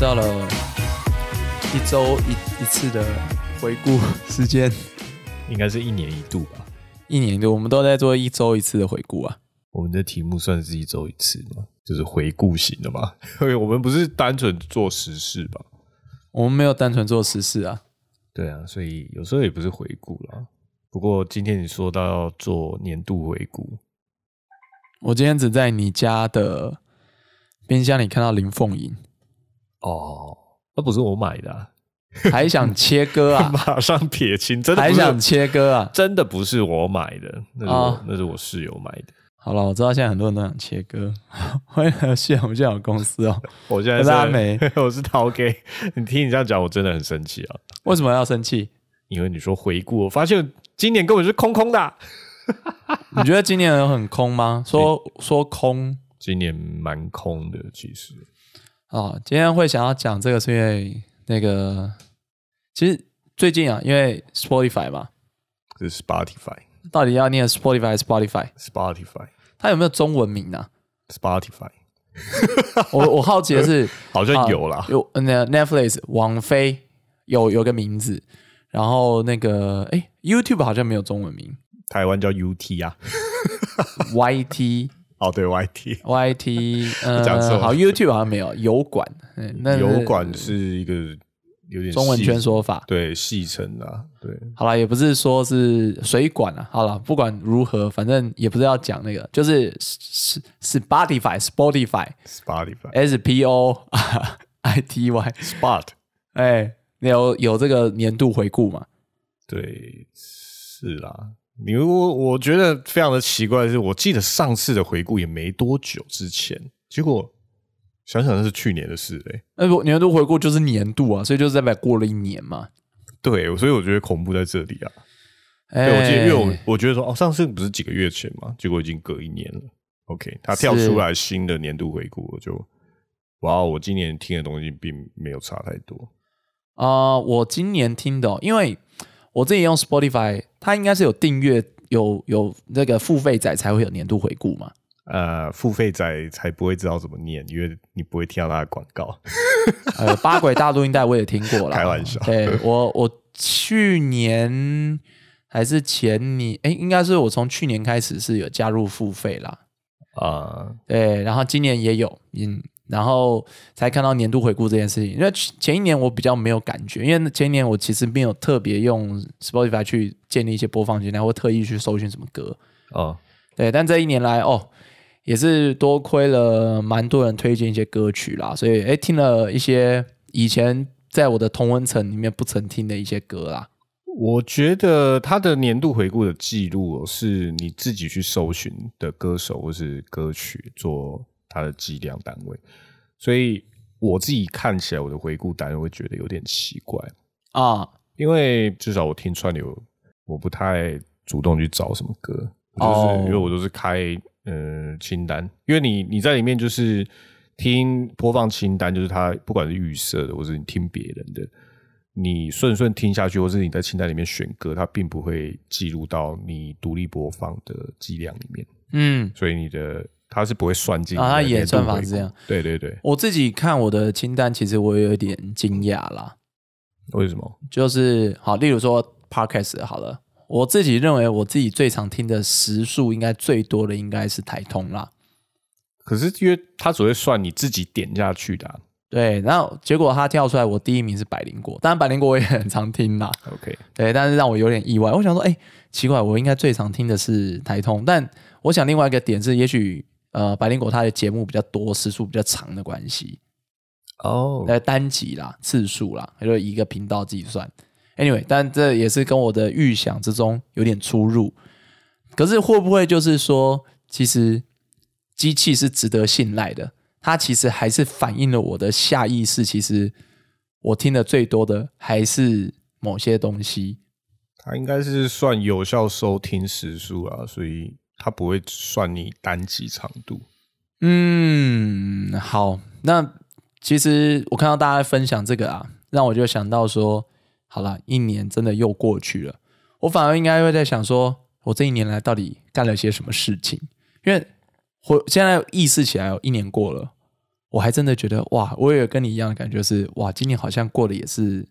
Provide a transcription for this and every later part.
又到了一周一一次的回顾时间，应该是一年一度吧。一年一度，我们都在做一周一次的回顾啊。我们的题目算是一周一次吗？就是回顾型的嘛。因 为我们不是单纯做实事吧？我们没有单纯做实事啊。对啊，所以有时候也不是回顾啦。不过今天你说到要做年度回顾，我今天只在你家的冰箱里看到林凤营，哦，那不是我买的、啊，还想切割啊，马上撇清，真的还想切割啊。真的不是我买的，那是我、啊那是我室友买的。好了，我知道现在很多人都想切割，欢迎谢永健有公司哦。我现在我是阿是梅，我是陶给。你听你这样讲，我真的很生气啊！为什么要生气？因为你说回顾，我发现今年根本是空空的啊、你觉得今年有很空吗？说说空今年蛮空的，其实哦，今天会想要讲这个，是因为那个，其实最近啊，因为 Spotify 嘛，是 Spotify 到底要念 Spotify 还是 Spotify？Spotify。它有没有中文名啊？Spotify。我我好奇的是，好像有啦。啊，有那 Netflix 王菲有有个名字，然后那个哎 YouTube 好像没有中文名。台湾叫 UT 啊。，YT 哦，对 YT YT 讲错了呃，好 YouTube 好像没有油管，嗯那油管是一个有点中文细圈说法。对戏称啊，对好了，也不是说是水管啊。好了，不管如何，反正也不是要讲那个，就是是是 Spotify Spotify Spotify S P O I T Y，Spot 哎，有有这个年度回顾嘛？对是啦。你我我觉得非常的奇怪的是，我记得上次的回顾也没多久之前，结果想想那是去年的事嘞、那不年度回顾就是年度啊，所以就是代表过了一年嘛。对，所以我觉得恐怖在这里啊。哎，对，我记得，因为我我觉得说，哦，上次不是几个月前嘛，结果已经隔一年了。OK，他跳出来新的年度回顾，我就哇，我今年听的东西并没有差太多。啊、我今年听的哦、因为我自己用 Spotify，它应该是有订阅，有有那个付费仔才会有年度回顾嘛。呃，付费仔才不会知道怎么念，因为你不会听到他的广告。呃，八轨大录音带我也听过了，开玩笑对我，我去年还是前年，哎，应该是我从去年开始是有加入付费啦，啊、对，然后今年也有，嗯，然后才看到年度回顾这件事情。因为前一年我比较没有感觉，因为前一年我其实没有特别用 Spotify 去建立一些播放清单，或特意去搜寻什么歌。哦，对，但这一年来哦，也是多亏了蛮多人推荐一些歌曲啦，所以哎，听了一些以前在我的同温层里面不曾听的一些歌啦。我觉得他的年度回顾的记录、哦、是你自己去搜寻的歌手或是歌曲做它的计量单位，所以我自己看起来我的回顾单会觉得有点奇怪。啊，因为至少我听串流，我不太主动去找什么歌，就是、哦因为我都是开呃清单，因为你你在里面就是听播放清单，就是它不管是预设的，或是你听别人的，你顺顺听下去，或是你在清单里面选歌，它并不会记录到你独立播放的剂量里面，嗯，所以你的它是不会算进啊它演你的年度回顾算法是这样，对对对，我自己看我的清单，其实我有一点惊讶啦。为什么？就是好，例如说 podcast 好了，我自己认为我自己最常听的时数应该最多的应该是台通啦。可是因为它只会算你自己点下去的、啊、对，然后结果他跳出来，我第一名是百灵果，当然百灵果我也很常听啦。，OK。对，但是让我有点意外，我想说，哎，奇怪，我应该最常听的是台通，但我想另外一个点是，也许呃百灵果它的节目比较多，时数比较长的关系，哦呃单集啦、次数啦，也就一个频道计算。Anyway，但这也是跟我的预想之中有点出入。可是会不会就是说，其实机器是值得信赖的？它其实还是反映了我的下意识，其实我听的最多的还是某些东西。它应该是算有效收听时数啊，所以它不会算你单集长度。嗯，好，那其实我看到大家分享这个啊，让我就想到说，好了，一年真的又过去了，我反而应该会在想说，我这一年来到底干了些什么事情？因为我现在意识起来，一年过了，我还真的觉得哇，我也有跟你一样的感觉是哇，今年好像过得也是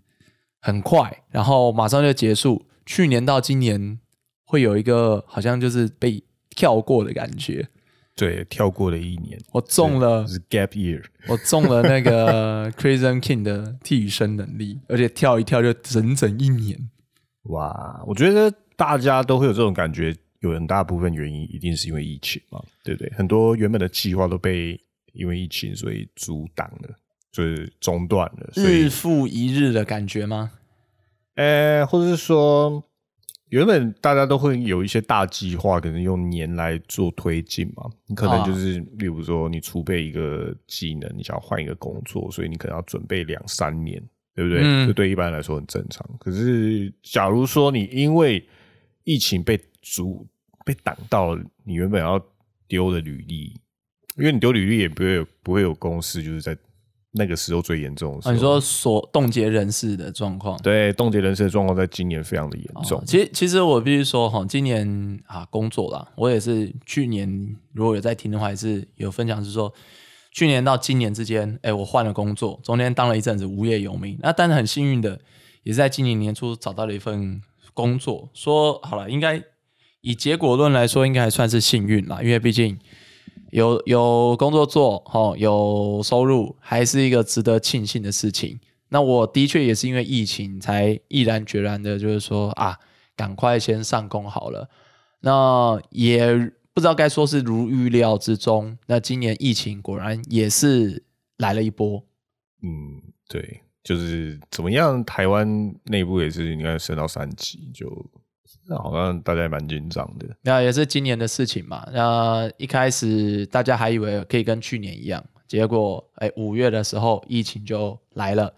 很快，然后马上就结束。去年到今年会有一个好像就是被跳过的感觉。对，跳过了一年，我中了是 gap year，我中了那个 Crazy King 的替身能力，而且跳一跳就整整一年。哇，我觉得大家都会有这种感觉，有很大部分原因一定是因为疫情嘛，对不对？很多原本的计划都被因为疫情所以阻挡了，就是中断了，所以日复一日的感觉吗？呃，或者是说，原本大家都会有一些大计划，可能用年来做推进嘛。你可能就是，例如说，你储备一个技能，你想要换一个工作，所以你可能要准备两三年，对不对？这对一般来说很正常。可是，假如说你因为疫情被阻被挡到了，你原本要丢的履历，因为你丢履历也不会有不会有公司就是在。那个时候最严重的时候，你说所冻结人事的状况，对，冻结人事的状况在今年非常的严重。其实，其实我必须说哈，今年啊工作啦，我也是去年如果有在听的话，也是有分享是说，去年到今年之间，哎，我换了工作，中间当了一阵子无业游民，那但是很幸运的，也是在今年年初找到了一份工作。说好了，应该以结果论来说，应该还算是幸运啦，因为毕竟。有有工作做，哈，有收入，还是一个值得庆幸的事情。那我的确也是因为疫情，才毅然决然的，就是说啊，赶快先上工好了。那也不知道该说是如预料之中。那今年疫情果然也是来了一波。嗯，对，就是怎么样，台湾内部也是应该升到三级就。那好像大家也蛮紧张的，那也是今年的事情嘛。那一开始大家还以为可以跟去年一样，结果哎，五月的时候疫情就来了，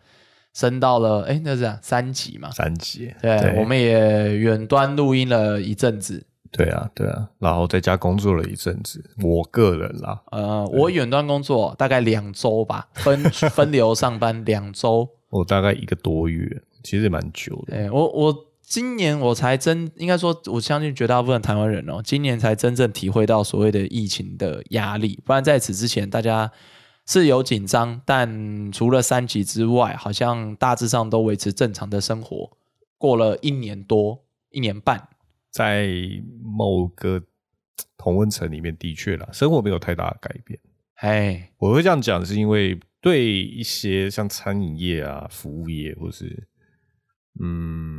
升到了哎，那是三级嘛？三级。对，我们也远端录音了一阵子。对啊，对啊，然后在家工作了一阵子。我个人啦，呃，我远端工作大概两周吧，分 分流上班两周。我大概一个多月，其实蛮久的。哎，我我。今年我才真应该说，我相信绝大部分台湾人哦，今年才真正体会到所谓的疫情的压力。不然在此之前，大家是有紧张，但除了三级之外，好像大致上都维持正常的生活。过了一年多、一年半，在某个同温层里面，的确啦，生活没有太大的改变。哎，我会这样讲，是因为对一些像餐饮业啊、服务业，或是嗯。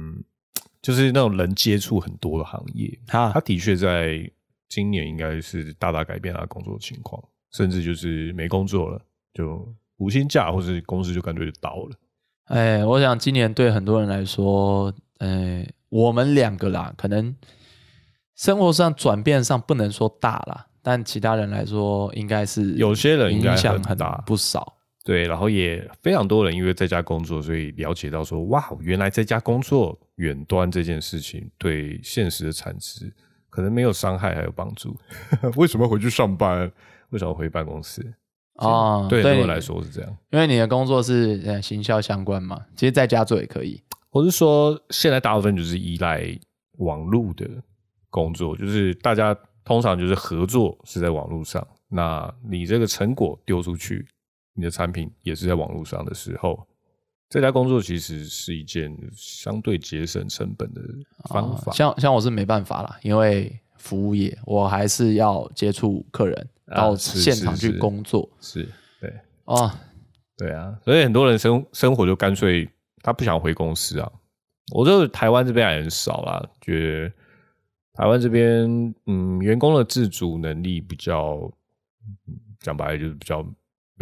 就是那种人接触很多的行业，他他的确在今年应该是大大改变他工作情况，甚至就是没工作了，就无薪假，或是公司就干脆就倒了。哎，我想今年对很多人来说，哎，我们两个啦，可能生活上转变上不能说大啦，但其他人来说，应该是有些人影响很大不少。对，然后也非常多人因为在家工作，所以了解到说，哇，原来在家工作远端这件事情对现实的产值可能没有伤害，还有帮助。为什么回去上班？为什么回办公室？哦，对很多人来说是这样，因为你的工作是呃行销相关嘛，其实在家做也可以。我是说，现在大部分就是依赖网络的工作，就是大家通常就是合作是在网络上，那你这个成果丢出去。你的产品也是在网络上的时候，在家工作其实是一件相对节省成本的方法。像像我是没办法啦，因为服务业，我还是要接触客人，到现场去工作。是，对，哦，对啊，所以很多人生生活就干脆他不想回公司啊。我觉得台湾这边还很少啦，觉得台湾这边嗯，员工的自主能力比较，讲白了就是比较。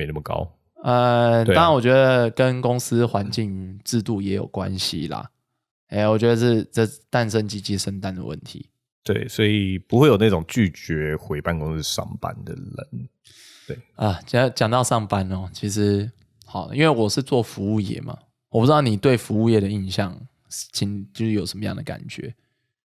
没那么高，呃，当然，我觉得跟公司环境制度也有关系啦。哎，我觉得是这诞生鸡鸡生蛋的问题。对，所以不会有那种拒绝回办公室上班的人。对啊，讲讲到上班哦，其实好，因为我是做服务业嘛，我不知道你对服务业的印象，请就是有什么样的感觉？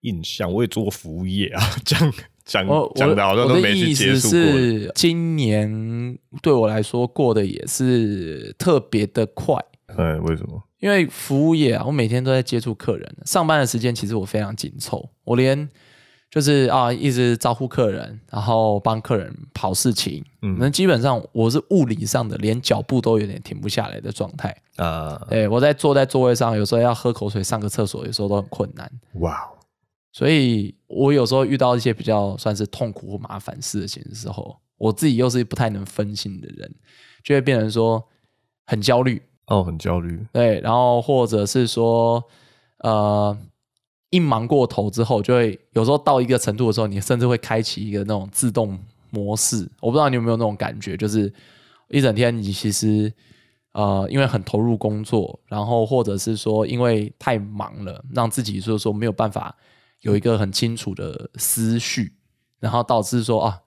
印象，我也做过服务业啊，讲讲讲的好像都没去接触过。今年对我来说过得也是特别的快。嗯，为什么？因为服务业啊，我每天都在接触客人，上班的时间其实我非常紧凑，我连就是啊，一直招呼客人，然后帮客人跑事情。嗯那基本上我是物理上的，连脚步都有点停不下来的状态。啊，对我在坐在座位上，有时候要喝口水、上个厕所，有时候都很困难。哇哦，所以我有时候遇到一些比较算是痛苦或麻烦事情的时候，我自己又是不太能分心的人，就会变成说很焦虑。哦，很焦虑，对，然后或者是说，呃，一忙过头之后，就会有时候到一个程度的时候，你甚至会开启一个那种自动模式。我不知道你有没有那种感觉，就是一整天你其实呃，因为很投入工作，然后或者是说因为太忙了，让自己就是说没有办法有一个很清楚的思绪，然后导致说啊，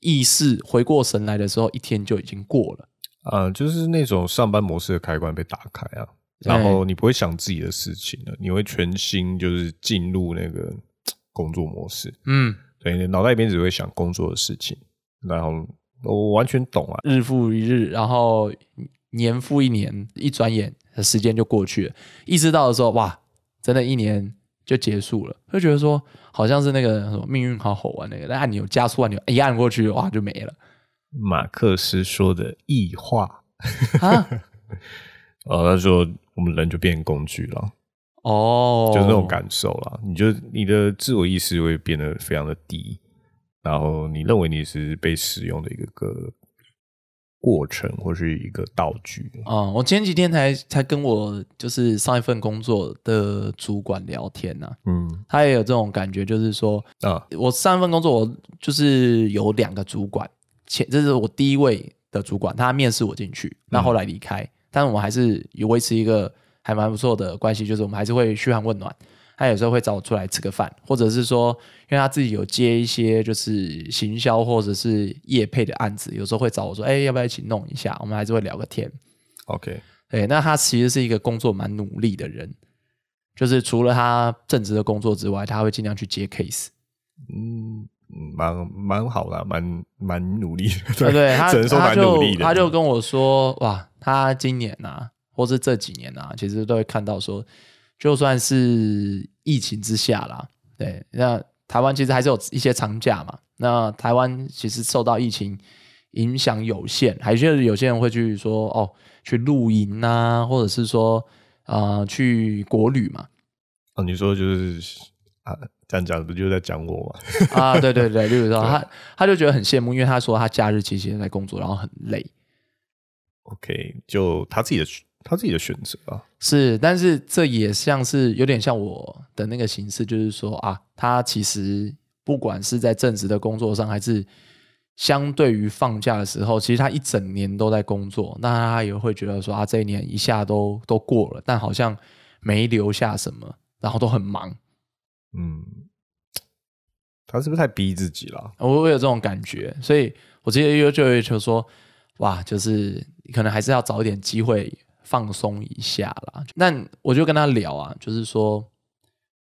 意识回过神来的时候，一天就已经过了。啊，就是那种上班模式的开关被打开啊，然后你不会想自己的事情了，你会全心就是进入那个工作模式，嗯，对，你脑袋里面只会想工作的事情，然后我完全懂啊，日复一日，然后年复一年，一转眼时间就过去了。意识到的时候，哇，真的一年就结束了，就觉得说好像是那个什么命运好好玩那个，但按钮加速按钮一按过去，哇，就没了马克思说的异化，啊！呃，他说我们人就变工具了，哦，就是那种感受啦。你就你的自我意识会变得非常的低，然后你认为你是被使用的一个个过程或是一个道具。啊、我前几天才才跟我就是上一份工作的主管聊天呐、嗯他也有这种感觉，就是说啊，我上一份工作，我就是有两个主管，前这是我第一位的主管，他面试我进去，那后来离开，但我们还是有维持一个还蛮不错的关系，就是我们还是会嘘寒问暖。他有时候会找我出来吃个饭，或者是说，因为他自己有接一些就是行销或者是业配的案子，有时候会找我说，哎、要不要一起弄一下？我们还是会聊个天。OK，对，那他其实是一个工作蛮努力的人，就是除了他正职的工作之外，他会尽量去接 case。嗯，嗯蛮蛮好的，蛮蛮努力的，对对，他只能说蛮努力的。他就跟我说，哇，他今年啊，或是这几年啊，其实都会看到说，就算是疫情之下啦，对，那台湾其实还是有一些长假嘛。那台湾其实受到疫情影响有限，还是有些人会去说哦，去露营啊，或者是说呃去国旅嘛。哦，你说就是啊，这样讲不就是在讲我吗？啊，对对对，例如说他他就觉得很羡慕，因为他说他假日期间在工作，然后很累。OK，就他自己的他自己的选择啊。是，但是这也像是有点像我的那个形式，就是说啊，他其实不管是在正职的工作上，还是相对于放假的时候，其实他一整年都在工作，那他也会觉得说啊，这一年一下都都过了，但好像没留下什么，然后都很忙，嗯，他是不是太逼自己了？我我有这种感觉，所以我直接又就会就说，哇，就是可能还是要找一点机会放松一下啦。那我就跟他聊啊，就是说，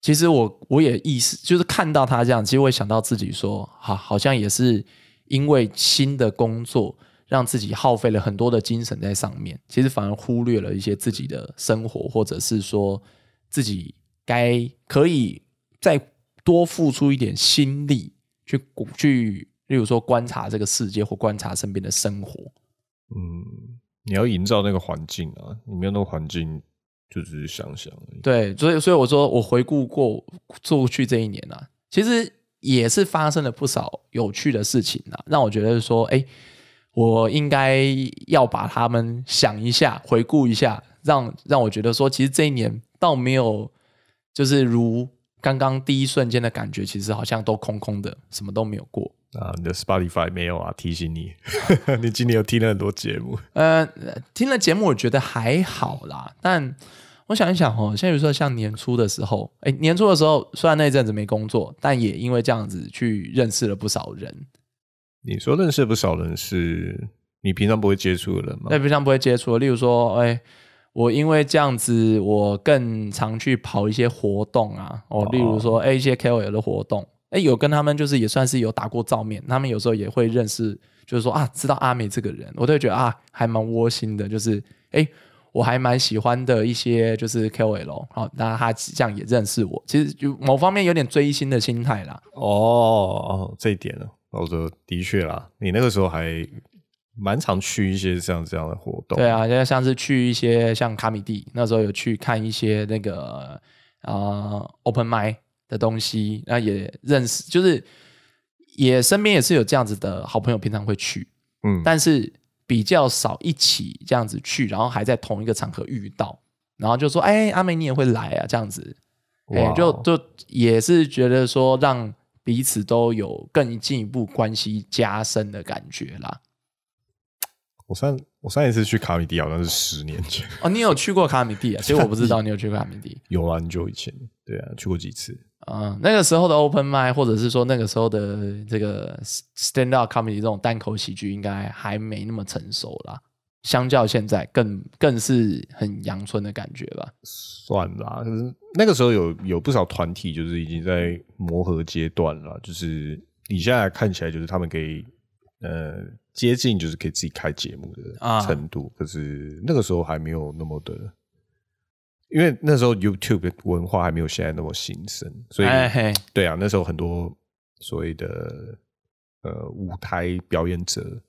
其实我我也意识，就是看到他这样，其实我也想到自己说，好，好像也是因为新的工作，让自己耗费了很多的精神在上面，其实反而忽略了一些自己的生活，或者是说自己该可以再多付出一点心力去去，例如说观察这个世界或观察身边的生活。嗯，你要营造那个环境啊，你没有那个环境，就只是想想而已。对，所以所以我说，我回顾过过去这一年啊，其实也是发生了不少有趣的事情啊，让我觉得说，哎，我应该要把他们想一下，回顾一下，让让我觉得说，其实这一年倒没有，就是如刚刚第一瞬间的感觉，其实好像都空空的，什么都没有过。啊，你的 Spotify 没有啊？提醒你，你今年有听了很多节目。呃，听了节目我觉得还好啦，但我想一想哦，像比如说像年初的时候，哎，年初的时候虽然那一阵子没工作，但也因为这样子去认识了不少人，你说认识不少人是你平常不会接触的人吗？那平常不会接触的，例如说，哎，我因为这样子，我更常去跑一些活动啊，哦，例如说，哎，一些 KOL 的活动，哎，有跟他们就是也算是有打过照面，他们有时候也会认识，就是说啊，知道阿美这个人，我都会觉得啊，还蛮窝心的，就是哎。我还蛮喜欢的一些就是 KOL，好，那他这样也认识我，其实就某方面有点追星的心态啦。哦哦，这一点呢，我说的确啦，你那个时候还蛮常去一些像这样的活动。对啊，就像是去一些像卡米蒂，那时候有去看一些那个啊 Open m i 的东西，那也认识，就是也身边也是有这样子的好朋友，平常会去，嗯，但是比较少一起这样子去，然后还在同一个场合遇到，然后就说：“哎，阿美你也会来啊？”这样子，就就也是觉得说让彼此都有更进一步关系加深的感觉啦。我上我上一次去卡米蒂好像是十年前，哦，你有去过卡米蒂啊？其实我不知道你有去过卡米蒂。有啊，很久以前，对啊，去过几次。嗯，那个时候的 open m i 或者是说那个时候的这个 stand up comedy 这种单口喜剧，应该还没那么成熟啦。相较现在更更是很阳春的感觉吧。算啦，可是那个时候有有不少团体就是已经在磨合阶段了，就是你现在看起来就是他们可以呃接近就是可以自己开节目啊的程度，可是那个时候还没有那么的，因为那时候 YouTube 的文化还没有现在那么兴盛，所以、对啊，那时候很多所谓的呃舞台表演者，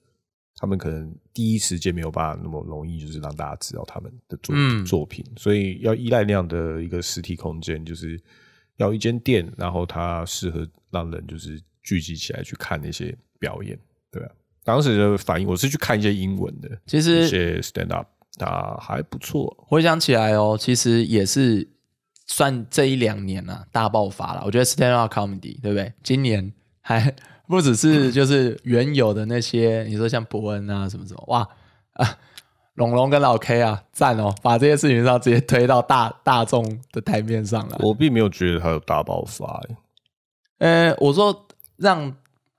他们可能第一时间没有办法那么容易，就是让大家知道他们的作、嗯。作品，所以要依赖那样的一个实体空间，就是要一间店，然后它适合让人就是聚集起来去看那些表演，对啊。当时的反应，我是去看一些英文的，其实一些 stand up，它还不错。回想起来哦，其实也是算这一两年啊大爆发了。我觉得 stand up comedy 对不对？今年还 不只是 就是原有的那些，你说像伯恩啊什么什么，哇啊，龙龙跟老 K 啊，赞哦，把这些事情上直接推到大大众的台面上来。我并没有觉得它有大爆发、欸，呃，我说让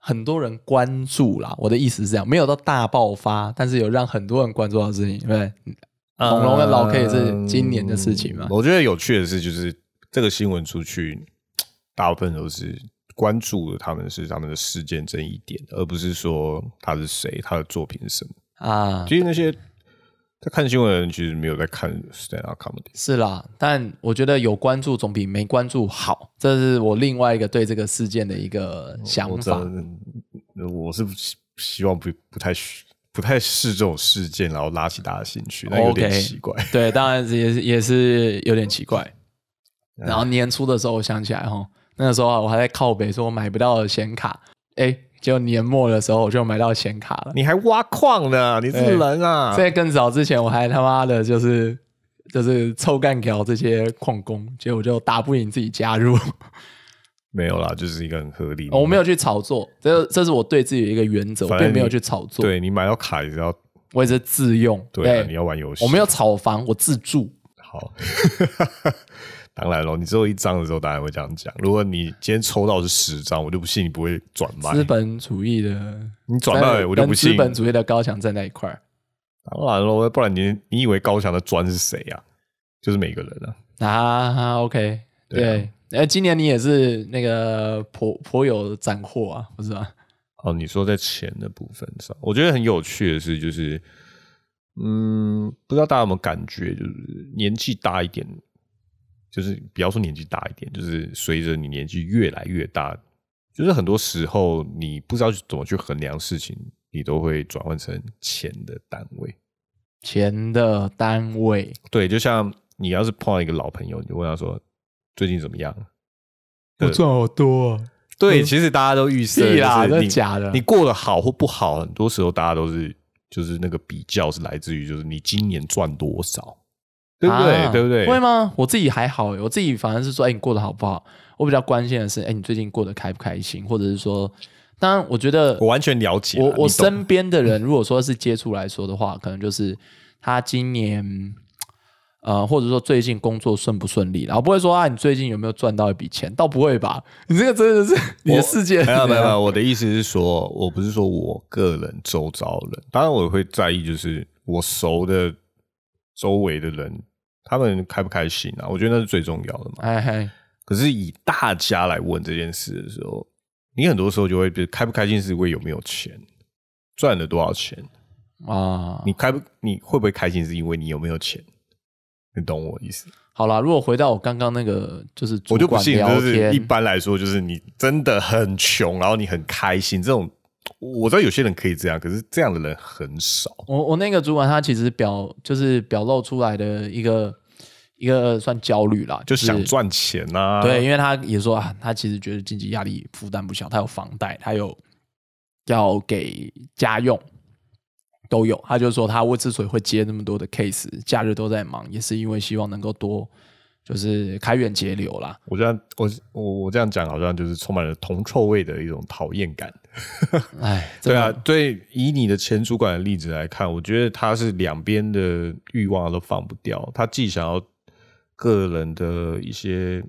很多人关注啦，我的意思是这样，没有到大爆发，但是有让很多人关注到的事情，对不对？龙龙跟老 K 也是今年的事情嘛嗯我觉得有趣的是，就是这个新闻出去，大部分都是关注的他们是他们的事件争议点，而不是说他是谁，他的作品是什么。啊，其实那些在看新闻的人，其实没有在看 stand up comedy。是啦，但我觉得有关注总比没关注好，这是我另外一个对这个事件的一个想法。我是希希望不不太不太是这种事件，然后拉起大家的兴趣，那有点奇怪。对，当然也是也是有点奇怪。嗯然后年初的时候，我想起来哈，那个时候啊我还在靠北说我买不到显卡，哎，结果年末的时候我就买到显卡了。你还挖矿呢？你是对人啊！在更早之前，我还他妈的就是就是臭干条这些矿工，结果就打不赢自己加入。没有啦，就是一个很合理的。我没有去炒作，这这是我对自己的一个原则，我并没有去炒作。对你买到卡也是要我也是自用。对啊，你要玩游戏。我没有炒房，我自住。好，当然了，你只有一张的时候，当然会这样讲。如果你今天抽到是十张，我就不信你不会转卖。资本主义的，你转卖，我就不信资。本主义的高墙站在一块儿当然了，不然你你以为高墙的砖是谁啊？就是每个人啊。啊。OK，对啊对，哎，今年你也是那个颇颇有斩获啊，不是吗？哦，你说在钱的部分上，我觉得很有趣的是，就是嗯，不知道大家有没有感觉，就是年纪大一点，就是不要说年纪大一点，就是随着你年纪越来越大，就是很多时候你不知道怎么去衡量事情，你都会转换成钱的单位。钱的单位对，就像你要是碰到一个老朋友，你就问他说最近怎么样？我赚好多啊！对，其实大家都预设啦真的假的你过得好或不好，很多时候大家都是就是那个比较是来自于就是你今年赚多少，对不对？啊对不对？会吗？我自己还好欸，我自己反而是说，哎，你过得好不好？我比较关心的是，哎，你最近过得开不开心，或者是说，当然，我觉得我完全了解啊。我 我身边的人，如果说是接触来说的话，可能就是他今年，呃，或者说最近工作顺不顺利，然后不会说啊，你最近有没有赚到一笔钱？倒不会吧？你这个真的是 你的世界没有没有没，有，我的意思是说，我不是说我个人周遭人，当然我会在意，就是我熟的周围的人，他们开不开心啊？我觉得那是最重要的嘛。哎嘿，可是以大家来问这件事的时候，你很多时候就会比如开不开心是因为有没有钱，赚了多少钱。啊，你开不你会不会开心是因为你有没有钱？你懂我意思？好啦，如果回到我刚刚那个，就是我就不信，就是一般来说，就是你真的很穷，然后你很开心，这种我知道有些人可以这样，可是这样的人很少。我我那个主管他其实表就是表露出来的一个一个算焦虑啦，就是想赚钱呐、啊，对，因为他也说啊，他其实觉得经济压力负担不小，他有房贷，他有要给家用，都有。他就说他为之所以会接那么多的 case，假日都在忙，也是因为希望能够多就是开源节流啦。我这样，我我我这样讲，好像就是充满了铜臭味的一种讨厌感。哎，对啊，对，以你的前主管的例子来看，我觉得他是两边的欲望都放不掉，他既想要个人的一些，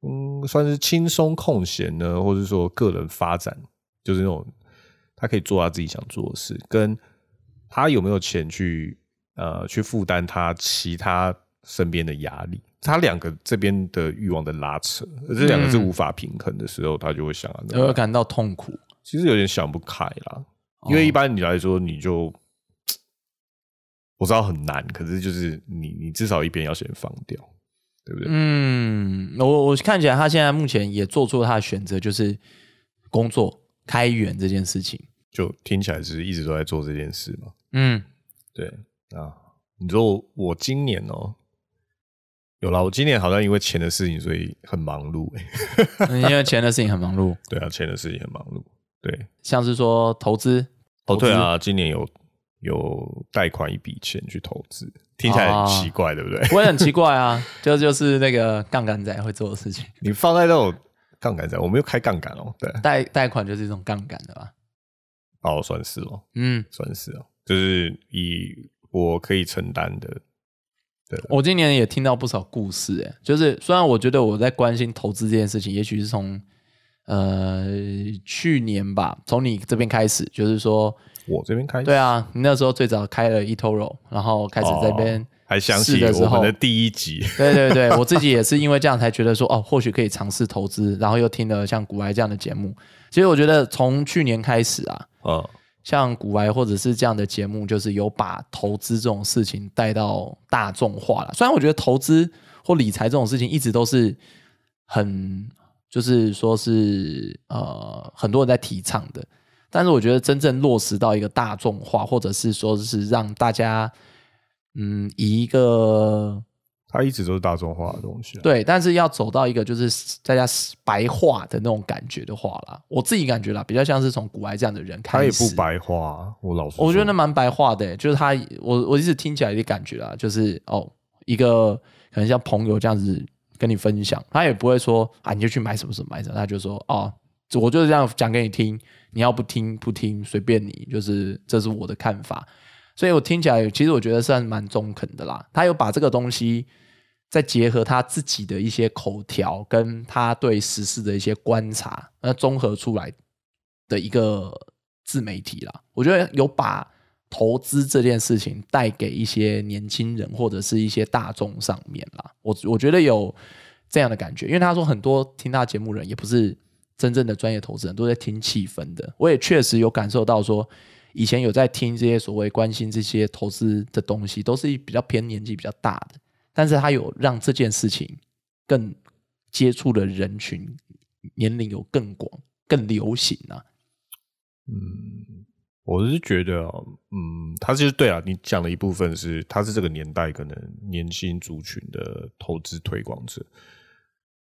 嗯，算是轻松空闲呢，或者说个人发展，就是那种他可以做他自己想做的事，跟他有没有钱去呃去负担他其他身边的压力，他两个这边的欲望的拉扯，而这两个是无法平衡的时候，他就会想啊，我会感到痛苦。其实有点想不开啦，因为一般你来说，你就、我知道很难，可是就是你你至少一边要先放掉，对不对？嗯，我我看起来他现在目前也做出了他的选择，就是工作开源这件事情。就听起来是一直都在做这件事嘛。嗯，对啊，你说我我今年哦、有啦，我今年好像因为钱的事情，所以很忙碌、欸。因为钱的事情很忙碌，对啊，钱的事情很忙碌。对，像是说投资。哦，对啊，今年有有贷款一笔钱去投资，听起来很奇怪，对不对？我也很奇怪啊，就就是那个杠杆仔会做的事情。你放在那种杠杆仔，我没有开杠杆哦，对，贷贷款就是一种杠杆的吧？哦，算是哦，嗯，算是哦，就是以我可以承担的，我今年也听到不少故事，哎，就是虽然我觉得我在关心投资这件事情，也许是从呃去年吧，从你这边开始，就是说，我这边开始，对啊，你那时候最早开了 eToro，然后开始这边、哦还想试起我们的第一集，对对对，我自己也是因为这样才觉得说，哦，或许可以尝试投资，然后又听了像古埃这样的节目。其实我觉得从去年开始啊，嗯，像古癌或者是这样的节目，就是有把投资这种事情带到大众化了。虽然我觉得投资或理财这种事情一直都是很，就是说是呃很多人在提倡的，但是我觉得真正落实到一个大众化，或者是说是让大家嗯以一个它一直都是大众化的东西、啊，，对，但是要走到一个就是大家白话的那种感觉的话啦，我自己感觉啦，比较像是从古埃这样的人开始。他，也不白话啊，我老我觉得那蛮白话的欸，就是他，我我一直听起来的感觉啦，就是哦，一个可能像朋友这样子跟你分享，他也不会说啊，你就去买什么什么买什么，他就说哦，我就是这样讲给你听，你要不听不听随便你，就是这是我的看法，所以我听起来其实我觉得算蛮中肯的啦，他有把这个东西。再结合他自己的一些口条，跟他对时事的一些观察，那综合出来的一个自媒体啦。我觉得有把投资这件事情带给一些年轻人或者是一些大众上面啦。我我觉得有这样的感觉，因为他说很多听他节目人也不是真正的专业投资人，都在听气氛的。我也确实有感受到说，以前有在听这些所谓关心这些投资的东西，都是比较偏年纪比较大的。但是他有让这件事情更接触的人群年龄有更广、更流行啊。嗯，我是觉得哦，嗯，他其实对啊，你讲的一部分是，他是这个年代可能年轻族群的投资推广者。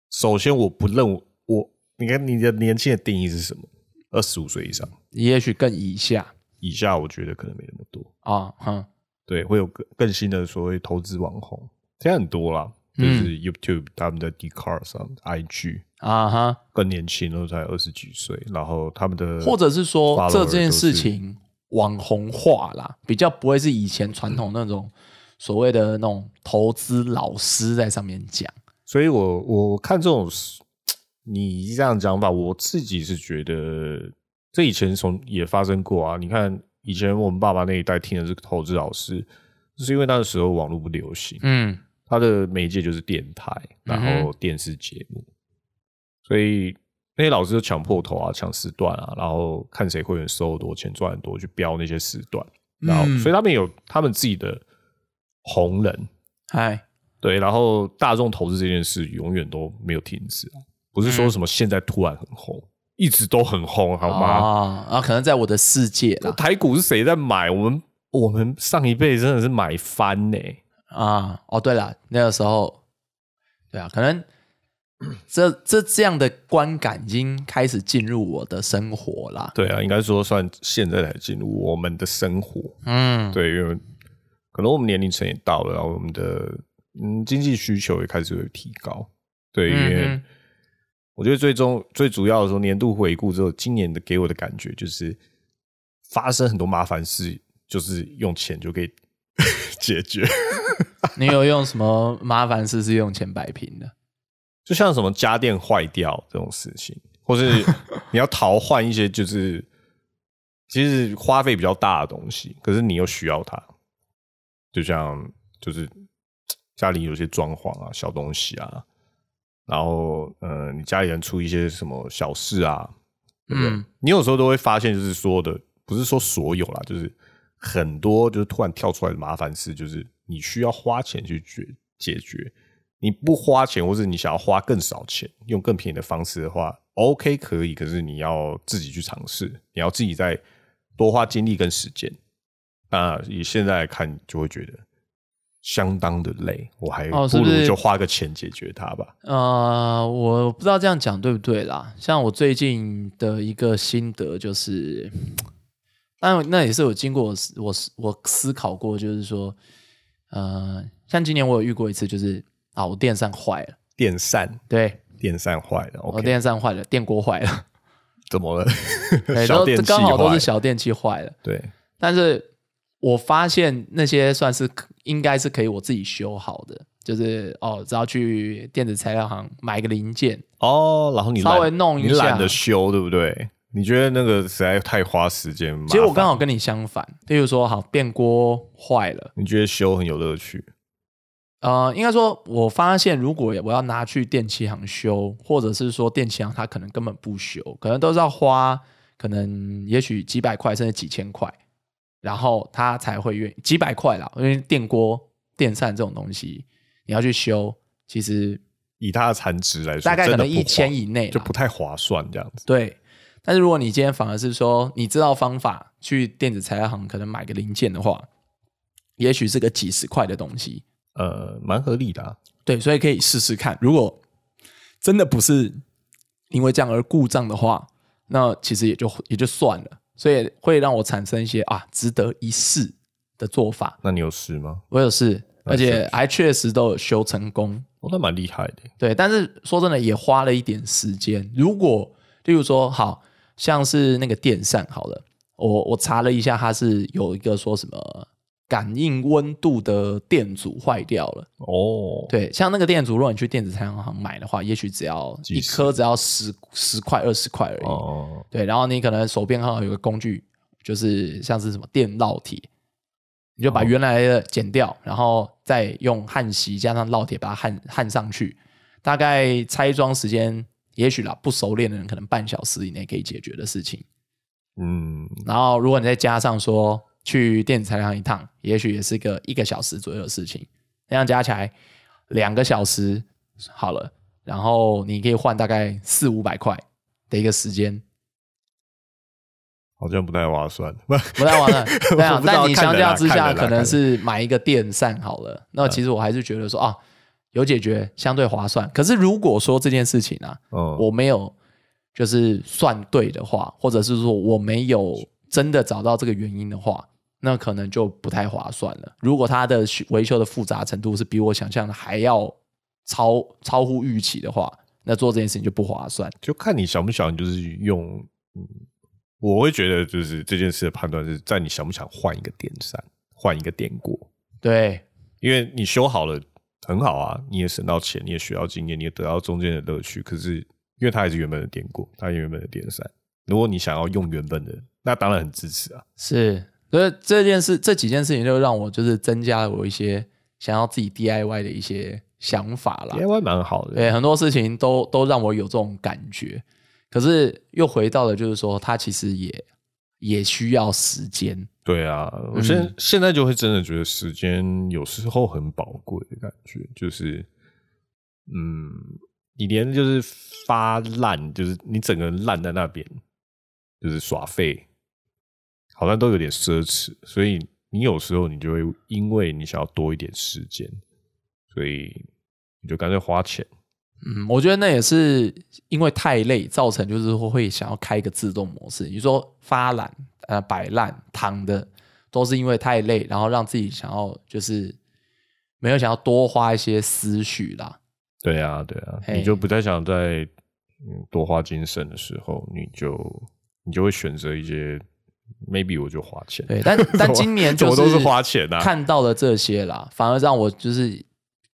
首先，我不认为我，你看你的年轻的定义是什么？二十五岁以上，也许更以下以下我觉得可能没那么多。啊，哈，对，会有更更新的所谓投资网红，现在很多啦，就嗯。是 YouTube 他们的 d c a r 上 IG 啊哈，更年轻，都才二十几岁，然后他们的或者是说这件事情网红化啦，比较不会是以前传统那种所谓的那种投资老师在上面讲。所以我我看这种你这样讲法，我自己是觉得这以前从也发生过啊。你看以前我们爸爸那一代听的是投资老师，就是因为那个时候网络不流行，嗯它的媒介就是电台，然嗯后电视节目，所以那些老师就抢破头啊，抢时段啊，然后看谁会员收多钱，赚很多，去标那些时段，然后、嗯。所以他们有他们自己的红人，嗨，对，然后大众投资这件事永远都没有停止啊，不是说什么现在突然很红，一直都很红，好吗？啊，可能在我的世界啦，台股是谁在买？我们我们上一辈真的是买翻呢、啊，哦，对了，那个时候，对啊，可能这这这样的观感已经开始进入我的生活啦。对啊，应该说算现在才进入我们的生活。嗯，对，因为可能我们年龄层也到了，然后我们的嗯经济需求也开始会提高。对，因为嗯我觉得最终最主要的时候年度回顾之后，今年的给我的感觉就是发生很多麻烦事，就是用钱就可以 解决。你有用什么麻烦事是用钱摆平的？就像什么家电坏掉这种事情，或是 你要淘换一些就是其实花费比较大的东西，可是你又需要它，就像就是家里有些装潢啊、小东西啊，然后呃，你家里人出一些什么小事啊，对不对？嗯你有时候都会发现，就是说的不是说所有啦，就是很多就是突然跳出来的麻烦事，就是你需要花钱去解解决。你不花钱，或者你想要花更少钱，用更便宜的方式的话，OK 可以，可是你要自己去尝试，你要自己再多花精力跟时间。那以现在来看，就会觉得相当的累，我还不如就花个钱解决它吧。呃，我不知道这样讲对不对啦。像我最近的一个心得就是，但那也是有经过我思我思我思考过，就是说，呃，像今年我有遇过一次，就是啊，我电扇坏了，电扇，对。电扇坏了我，OK，电扇坏了，电锅坏了，怎么了？对，小都电器刚好都坏是小电器坏了。对，但是我发现那些算是可应该是可以我自己修好的，就是哦，只要去电子材料行买个零件，哦，然后你懒稍微弄一你懒下得修，对不对？你觉得那个实在太花时间？其实我刚好跟你相反，例如说，好电锅坏了，你觉得修很有乐趣？呃，应该说，我发现如果我要拿去电器行修，或者是说电器行它可能根本不修，可能都是要花可能也许几百块甚至几千块，然后他才会愿意几百块啦，因为电锅、电扇这种东西你要去修，其实以它的残值来说，大概可能一千以内就不太划算这样子。对。但是如果你今天反而是说你知道方法去电子材料行可能买个零件的话，也许是个几十块的东西，呃，蛮合理的、啊。对，所以可以试试看。如果真的不是因为这样而故障的话，那其实也就也就算了。所以会让我产生一些啊值得一试的做法。那你有试吗？我有试，而且还确实都有修成功。哦，那蛮厉害的。对，但是说真的，也花了一点时间。如果例如说，好像是那个电扇，好了，我我查了一下，它是有一个说什么感应温度的电阻坏掉了。哦，对，像那个电阻，如果你去电子产品行买的话，也许只要一颗只要十十块、二十块而已。哦，对，然后你可能手边刚好有个工具，就是像是什么电烙铁，你就把哦原来的剪掉，然后再用焊锡加上烙铁把它焊焊上去，大概拆装时间，也许啦，不熟练的人可能半小时以内可以解决的事情。嗯，然后如果你再加上说去电子材料行一趟，也许也是个一个小时左右的事情，那样加起来两个小时好了，然后你可以换大概四五百块的一个时间，好像不太划算。不，太划算。对但你相较之下，可能是买一个电扇好了。那其实我还是觉得说啊，有解决相对划算。可是如果说这件事情啊，嗯，我没有就是算对的话，或者是说我没有真的找到这个原因的话，那可能就不太划算了。如果它的修维修的复杂程度是比我想象的还要超超乎预期的话，那做这件事情就不划算。就看你想不想，就是用。嗯，我会觉得就是这件事的判断是在你想不想换一个电扇，换一个电锅，对，因为你修好了很好啊，你也省到钱，你也学到经验，你也得到中间的乐趣。可是因为它还是原本的电锅，它原本的电扇，如果你想要用原本的，那当然很支持啊。是，所以这件事这几件事情就让我就是增加了我一些想要自己 DIY 的一些想法啦。DIY 蛮好的，对，很多事情都都让我有这种感觉。可是又回到了，就是说，它其实也也需要时间。对啊，我现在、现在就会真的觉得时间有时候很宝贵的感觉，就是，嗯，你连就是发烂，就是你整个人烂在那边，就是耍废，好像都有点奢侈，所以你有时候你就会因为你想要多一点时间，所以你就干脆花钱。嗯，我觉得那也是因为太累，造成就是会想要开一个自动模式。你说发懒、呃摆烂、躺的，都是因为太累，然后让自己想要就是没有想要多花一些思绪啦。对啊，对啊，嘿你就不太想在嗯多花精神的时候，你就你就会选择一些 maybe 我就花钱。对，但但 今年就怎么都是花钱啊看到了这些啦，反而让我就是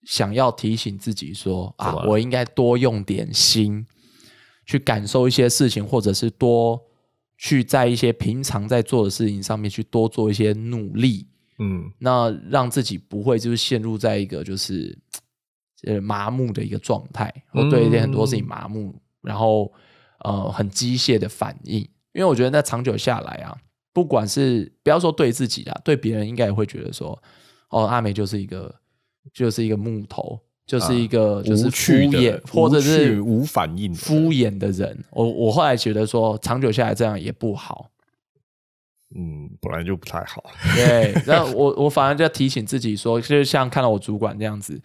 想要提醒自己说啊我应该多用点心去感受一些事情，或者是多去在一些平常在做的事情上面去多做一些努力，嗯，那让自己不会就是陷入在一个就是呃麻木的一个状态，或对一些很多事情麻木，然后呃很机械的反应。因为我觉得那长久下来啊，不管是不要说对自己啊，对别人应该也会觉得说，哦，阿美就是一个就是一个木头，就是一个就是敷衍，或者是无反应敷衍的人。我我后来觉得说，长久下来这样也不好。嗯，本来就不太好。对，然后我 我反而就要提醒自己说，就是像看到我主管这样子，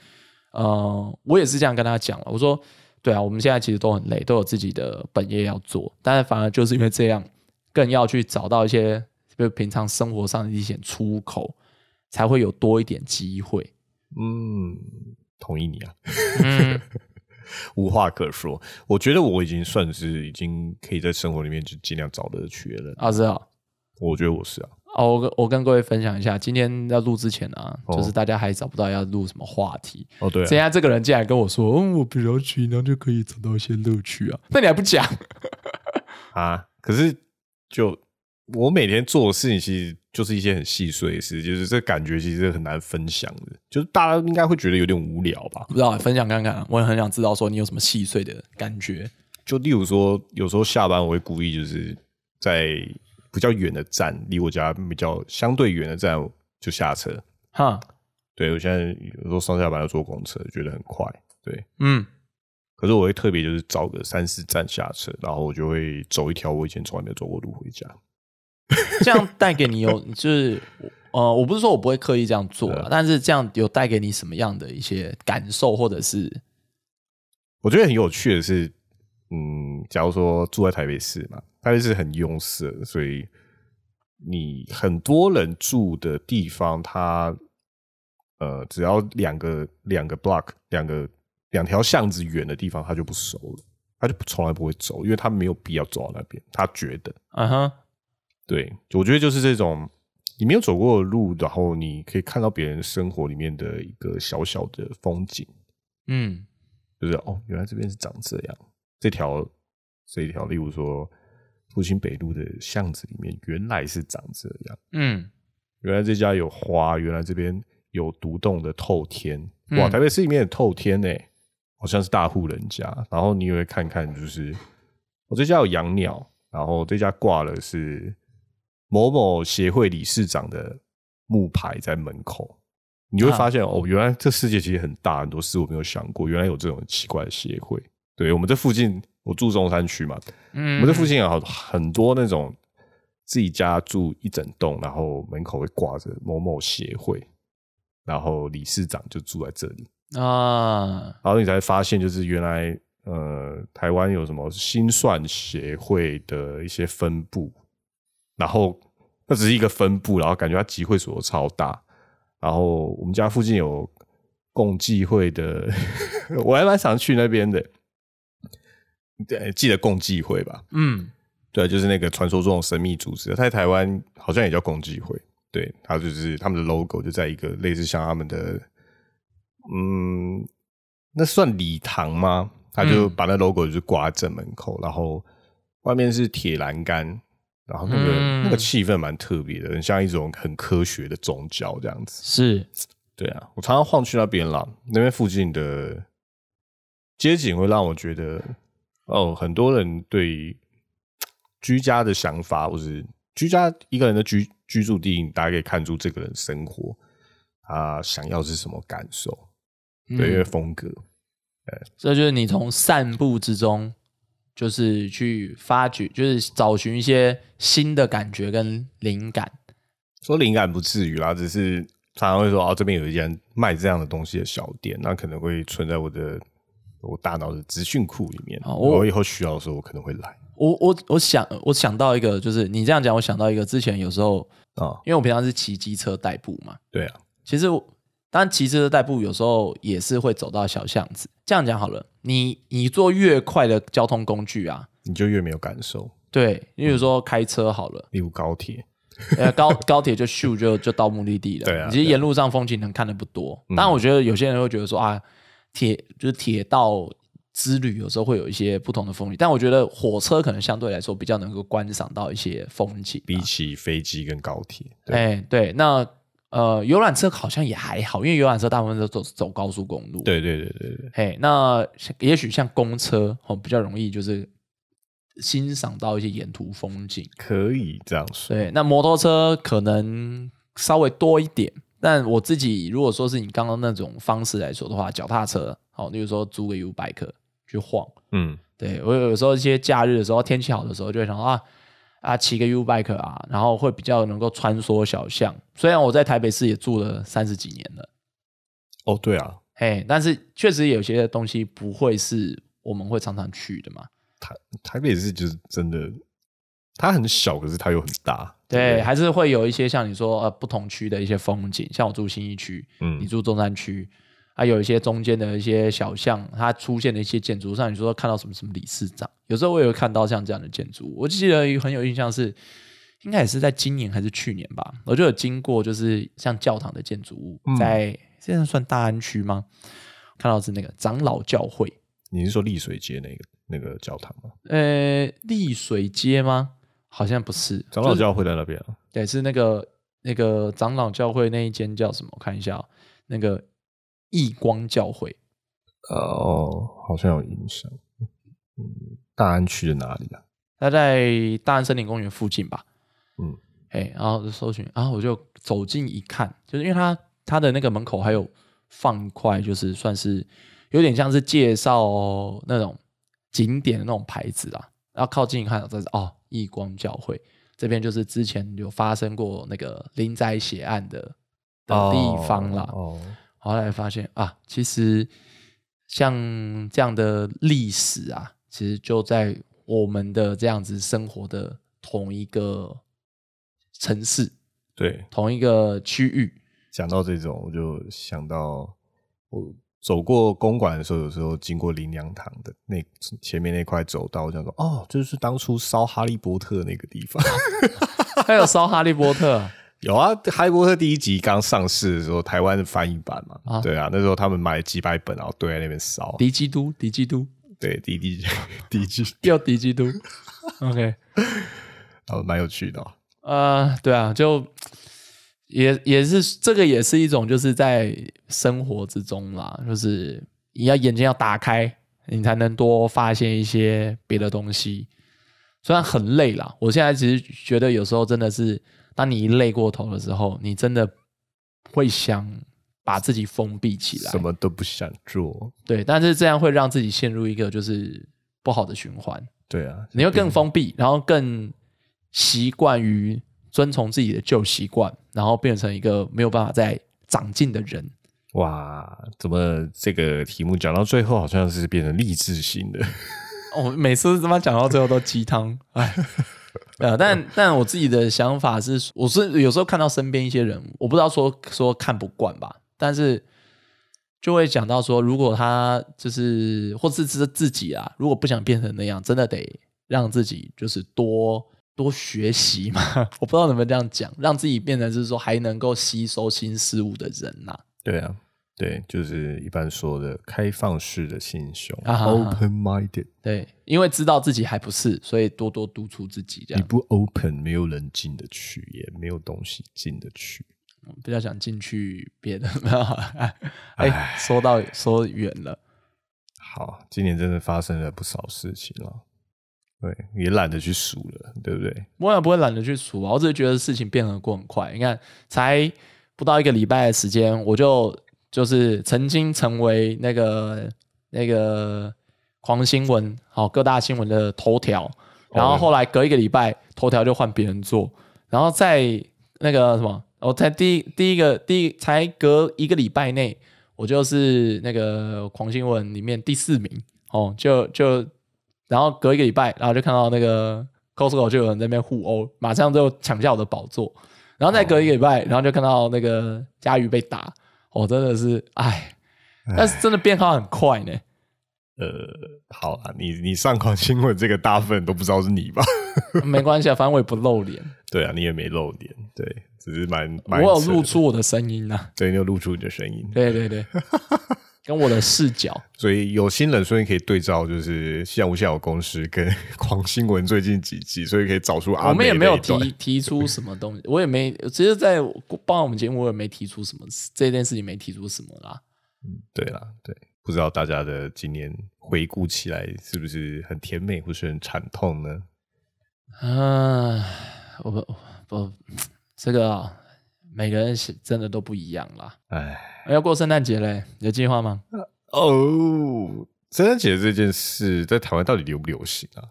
呃，我也是这样跟他讲了。我说，对啊，我们现在其实都很累，都有自己的本业要做，但是反而就是因为这样，更要去找到一些，比如平常生活上的一些出口，才会有多一点机会。嗯，同意你啊，嗯，无话可说。我觉得我已经算是已经可以在生活里面就尽量找乐趣的人。啊，是啊。我觉得我是啊，哦，我跟我跟各位分享一下，今天要录之前啊，哦就是大家还找不到要录什么话题，哦对啊现，在这个人竟然跟我说，嗯，我比较去，然后就可以找到一些乐趣啊，那你还不讲？啊，可是就我每天做的事情，其实就是一些很细碎的事，就是这感觉其实很难分享的，就是大家应该会觉得有点无聊吧。不知道，分享看看，我也很想知道说你有什么细碎的感觉。就例如说，有时候下班我会故意就是在比较远的站，离我家比较相对远的站就下车。哈，对我现在有时候上下班要坐公车，觉得很快。对，嗯，可是我会特别就是找个三四站下车，然后我就会走一条我以前从来没有走过路回家。这样带给你有就是呃，我不是说我不会刻意这样做啊，但是这样有带给你什么样的一些感受，或者是？我觉得很有趣的是，嗯，假如说住在台北市嘛，台北市很拥塞，所以你很多人住的地方，它呃，只要两个两个 block 两个两条巷子远的地方，他就不熟了，他就从来不会走，因为他没有必要走到那边，他觉得，嗯哼，对，我觉得就是这种你没有走过的路，然后你可以看到别人生活里面的一个小小的风景。嗯就是哦，原来这边是长这样。这条这一条，例如说复兴北路的巷子里面，原来是长这样。嗯原来这家有花，原来这边有独栋的透天。哇，嗯台北市里面的透天呢、好像是大户人家。然后你也会看看，就是我、这家有养鸟，然后这家挂了是某某协会理事长的木牌在门口。你就会发现、哦，原来这世界其实很大，很多事我没有想过，原来有这种奇怪的协会。对我们这附近，我住中山区嘛，嗯，我们这附近有好很多那种自己家住一整栋，然后门口会挂着某某协会，然后理事长就住在这里，啊，然后你才发现，就是原来呃，台湾有什么心算协会的一些分部，然后那只是一个分部，然后感觉它集会所超大，然后我们家附近有共济会的，我还蛮想去那边的，对，记得共济会吧？嗯对，就是那个传说中的神秘组织，它在台湾好像也叫共济会。对，它就是他们的 logo 就在一个类似像他们的，嗯，那算礼堂吗？他就嗯把那 logo 就是挂在正门口，然后外面是铁栏杆，然后那个、嗯。那个气氛蛮特别的，很像一种很科学的宗教这样子。是，对啊，我常常晃去那边啦，那边附近的街景会让我觉得，哦，很多人对居家的想法或是居家一个人的居居住地，你大家可以看出这个人生活他想要是什么感受，对，因为风格。这就是你从散步之中，就是去发掘，就是找寻一些新的感觉跟灵感。说灵感不至于啦，只是常常会说哦，这边有一间卖这样的东西的小店，那可能会存在我的我大脑的资讯库里面。我以后需要的时候，我可能会来。我我我想我想到一个，就是你这样讲，我想到一个，之前有时候啊，因为我平常是骑机车代步嘛。对啊，其实当然骑车代步有时候也是会走到小巷子。这样讲好了，你你坐越快的交通工具啊，你就越没有感受。对，例如说开车好了，例如高铁，呃高 高铁就咻就就到目的地了。对啊，其实沿路上风景能看的不多。当然，我觉得有些人会觉得说啊，铁就是铁道。之旅有时候会有一些不同的风景，但我觉得火车可能相对来说比较能够观赏到一些风景，比起飞机跟高铁。哎，对，那呃，游览车好像也还好，因为游览车大部分都走走高速公路。对对对对对。嘿，那也许像公车哦，比较容易就是欣赏到一些沿途风景，可以这样说。对，那摩托车可能稍微多一点，但我自己如果说是你刚刚那种方式来说的话，脚踏车，好，例如说租个 U bike。去晃，嗯，对我有时候一些假日的时候，天气好的时候，就会想啊啊骑个 U bike 啊，然后会比较能够穿梭小巷。虽然我在台北市也住了三十几年了，哦，对啊，嘿，但是确实有些东西不会是我们会常常去的嘛。台台北市就是真的，它很小，可是它又很大，对，还是会有一些像你说呃不同区的一些风景，像我住新一区，嗯，你住中山区。还有一些中间的一些小巷，它出现的一些建筑，像你说看到什么什么理事长，有时候我也会看到像这样的建筑。我记得很有印象是，应该也是在今年还是去年吧，我就有经过，就是像教堂的建筑物，在现在算大安区吗？看到是那个长老教会。你是说丽水街那个那个教堂吗？呃，丽水街吗？好像不是，长老教会在那边。对，是那个那个长老教会那一间叫什么？我看一下，那个。义光教会，哦，好像有印象。嗯，大安区的哪里啊？他在大安森林公园附近吧。嗯，哎，然后就搜寻，然后我就走近一看，就是因为他他的那个门口还有放一块，就是算是有点像是介绍那种景点的那种牌子啊。然后靠近一看，这是哦，义光教会这边就是之前有发生过那个林宅血案的的地方啦。哦。后来发现啊，其实像这样的历史啊，其实就在我们的这样子生活的同一个城市，对，同一个区域。讲到这种，我就想到我走过公馆的时候，有时候经过林良堂的那前面那块走道，我想说，哦，就是当初烧哈利波特那个地方，还有烧哈利波特。有啊，《哈利波特》第一集刚上市的时候，台湾的翻译版嘛，对啊，那时候他们买了几百本，然后堆在那边烧。敌基督，敌基督，对，敌敌 敌基，要敌基督。OK，然后，蛮有趣的。呃，对啊，就也也是这个，也是一种就是在生活之中啦，就是你要眼睛要打开，你才能多发现一些别的东西。虽然很累啦，我现在其实觉得有时候真的是。当你一累过头的时候，你真的会想把自己封闭起来，什么都不想做。对，但是这样会让自己陷入一个就是不好的循环。对啊，你会更封闭，然后更习惯于遵从自己的旧习惯，然后变成一个没有办法再长进的人。哇，怎么这个题目讲到最后好像是变成励志型的？哦，每次他妈讲到最后都鸡汤，哎。呃，但但我自己的想法是，我是有时候看到身边一些人，我不知道说说看不惯吧，但是就会讲到说，如果他就是或是自自己啊，如果不想变成那样，真的得让自己就是多多学习嘛。我不知道能不能这样讲，让自己变成是说还能够吸收新事物的人呐。对啊。对，就是一般说的开放式的心胸，open-minded。对，因为知道自己还不是，所以多多督促自己。这样你不 open，没有人进得去，也没有东西进得去。比较想进去别的。哎，说到说远了。好，今年真的发生了不少事情了。对，也懒得去数了，对不对？我也不会懒得去数啊，我只是觉得事情变得过很快。你看，才不到一个礼拜的时间，我就就是曾经成为那个那个狂新闻，好各大新闻的头条，然后后来隔一个礼拜，头条就换别人做，然后在那个什么，我才第第一个第一才隔一个礼拜内，我就是那个狂新闻里面第四名哦，就就。然后隔一个礼拜，然后就看到那个 Costco 就有人在那边互殴，马上就抢下我的宝座。然后再隔一个礼拜，然后就看到那个佳瑜被打，我真的是哎，但是真的变化很快呢。呃，好啊，你你上狂新闻这个大部分都不知道是你吧？没关系啊，反正我也不露脸。对啊，你也没露脸，对，只是蛮我有露出我的声音啊。对，你有露出你的声音。对对对。跟我的视角，所以有心人所以可以对照，就是像无线有公司跟 狂新闻最近几集，所以可以找出阿我们也没有提提出什么东西，我也没，其实，在帮我们节目，我也没提出什么这件事情，没提出什么啦。嗯，对啦，对，不知道大家的今年回顾起来是不是很甜美，或是很惨痛呢？啊，我不不，这个。每个人是真的都不一样啦。哎，要过圣诞节嘞，有计划吗？哦，圣诞节这件事在台湾到底流不流行啊？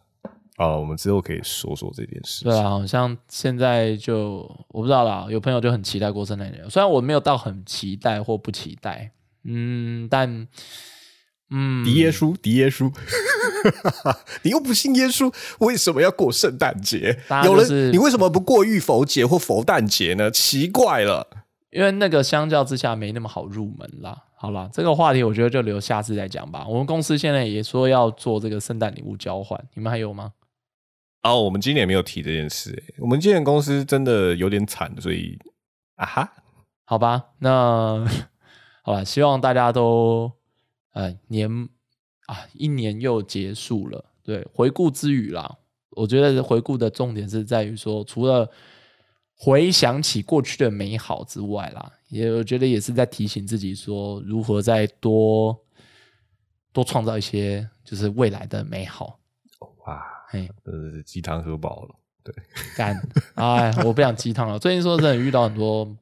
啊，我们之后可以说说这件事。对啊，好像现在就我不知道啦。有朋友就很期待过圣诞节，虽然我没有到很期待或不期待，嗯，但。嗯，敌耶稣，敌耶稣，你又不信耶稣，为什么要过圣诞节？有人，你为什么不过浴佛节或佛诞节呢？奇怪了，因为那个相较之下没那么好入门啦。好了，这个话题我觉得就留下次再讲吧。我们公司现在也说要做这个圣诞礼物交换，你们还有吗？哦，我们今年没有提这件事。我们今年公司真的有点惨，所以啊哈，好吧，那 好吧，希望大家都。呃，年啊，一年又结束了。对，回顾之余啦，我觉得回顾的重点是在于说，除了回想起过去的美好之外啦，也我觉得也是在提醒自己说，如何再多多创造一些就是未来的美好。哇，嘿，呃，鸡汤喝饱了，对，干，哎，我不想鸡汤了。最近说真的遇到很多。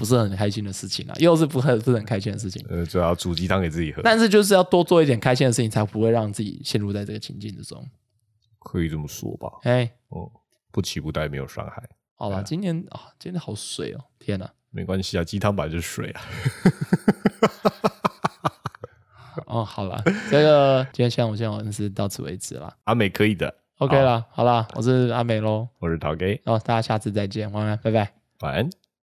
不是很开心的事情啊，又是不很不是很开心的事情。呃，主要煮鸡汤给自己喝。但是就是要多做一点开心的事情，才不会让自己陷入在这个情境之中。可以这么说吧？哎，哦，不期不待，没有伤害。好吧，今年啊，今年好水哦，天哪！没关系啊，鸡汤本来就是水啊。哦，好了，这个今天先我先我是到此为止了。阿美可以的，OK 了，好了，我是阿美喽，我是陶 K，哦，大家下次再见，晚安，拜拜，晚安。